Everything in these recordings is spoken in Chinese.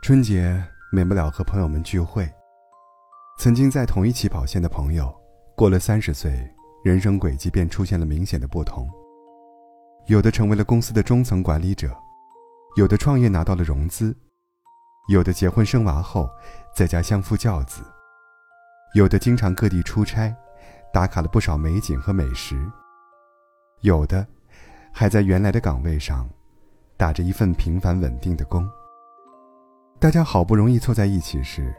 春节免不了和朋友们聚会。曾经在同一起跑线的朋友，过了三十岁，人生轨迹便出现了明显的不同。有的成为了公司的中层管理者，有的创业拿到了融资，有的结婚生娃后在家相夫教子，有的经常各地出差，打卡了不少美景和美食，有的还在原来的岗位上打着一份平凡稳定的工。大家好不容易凑在一起时。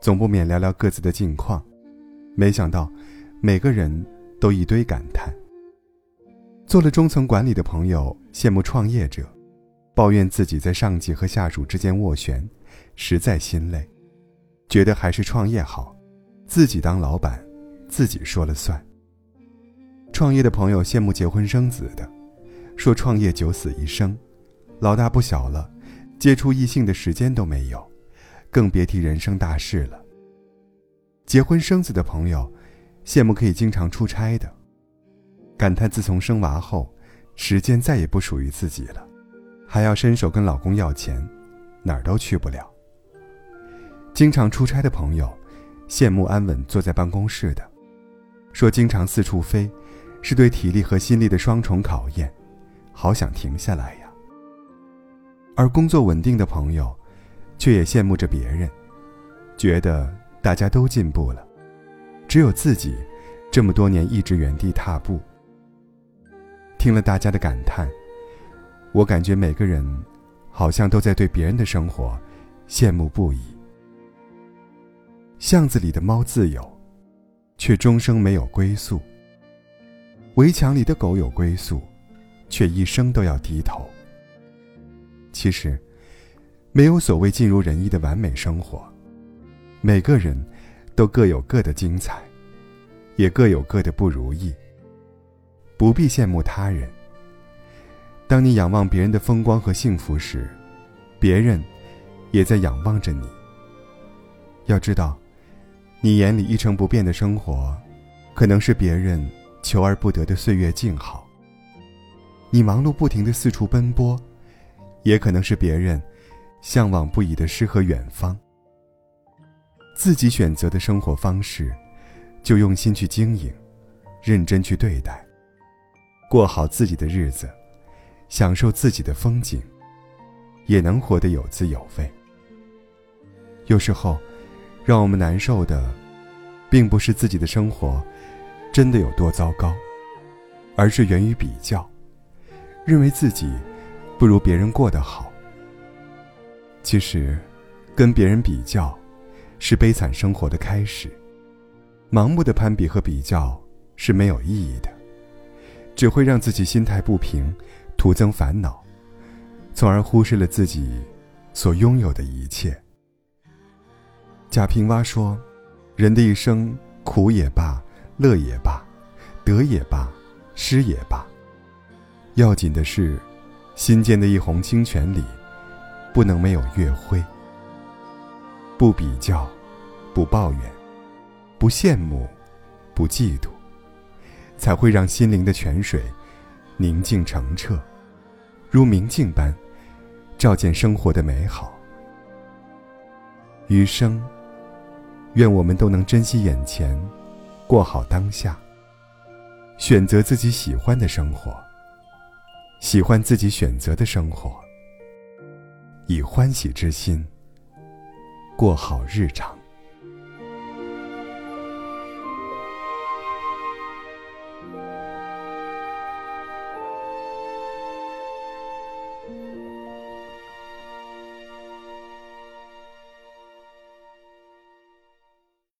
总不免聊聊各自的近况，没想到，每个人都一堆感叹。做了中层管理的朋友羡慕创业者，抱怨自己在上级和下属之间斡旋，实在心累，觉得还是创业好，自己当老板，自己说了算。创业的朋友羡慕结婚生子的，说创业九死一生，老大不小了，接触异性的时间都没有。更别提人生大事了。结婚生子的朋友，羡慕可以经常出差的，感叹自从生娃后，时间再也不属于自己了，还要伸手跟老公要钱，哪儿都去不了。经常出差的朋友，羡慕安稳坐在办公室的，说经常四处飞，是对体力和心力的双重考验，好想停下来。而工作稳定的朋友。却也羡慕着别人，觉得大家都进步了，只有自己这么多年一直原地踏步。听了大家的感叹，我感觉每个人好像都在对别人的生活羡慕不已。巷子里的猫自由，却终生没有归宿；围墙里的狗有归宿，却一生都要低头。其实。没有所谓尽如人意的完美生活，每个人都各有各的精彩，也各有各的不如意。不必羡慕他人。当你仰望别人的风光和幸福时，别人也在仰望着你。要知道，你眼里一成不变的生活，可能是别人求而不得的岁月静好；你忙碌不停的四处奔波，也可能是别人。向往不已的诗和远方。自己选择的生活方式，就用心去经营，认真去对待，过好自己的日子，享受自己的风景，也能活得有滋有味。有时候，让我们难受的，并不是自己的生活真的有多糟糕，而是源于比较，认为自己不如别人过得好。其实，跟别人比较，是悲惨生活的开始。盲目的攀比和比较是没有意义的，只会让自己心态不平，徒增烦恼，从而忽视了自己所拥有的一切。贾平凹说：“人的一生，苦也罢，乐也罢，得也罢，失也罢，要紧的是，心间的一泓清泉里。”不能没有月辉。不比较，不抱怨，不羡慕，不嫉妒，才会让心灵的泉水宁静澄澈，如明镜般照见生活的美好。余生，愿我们都能珍惜眼前，过好当下，选择自己喜欢的生活，喜欢自己选择的生活。以欢喜之心过好日常。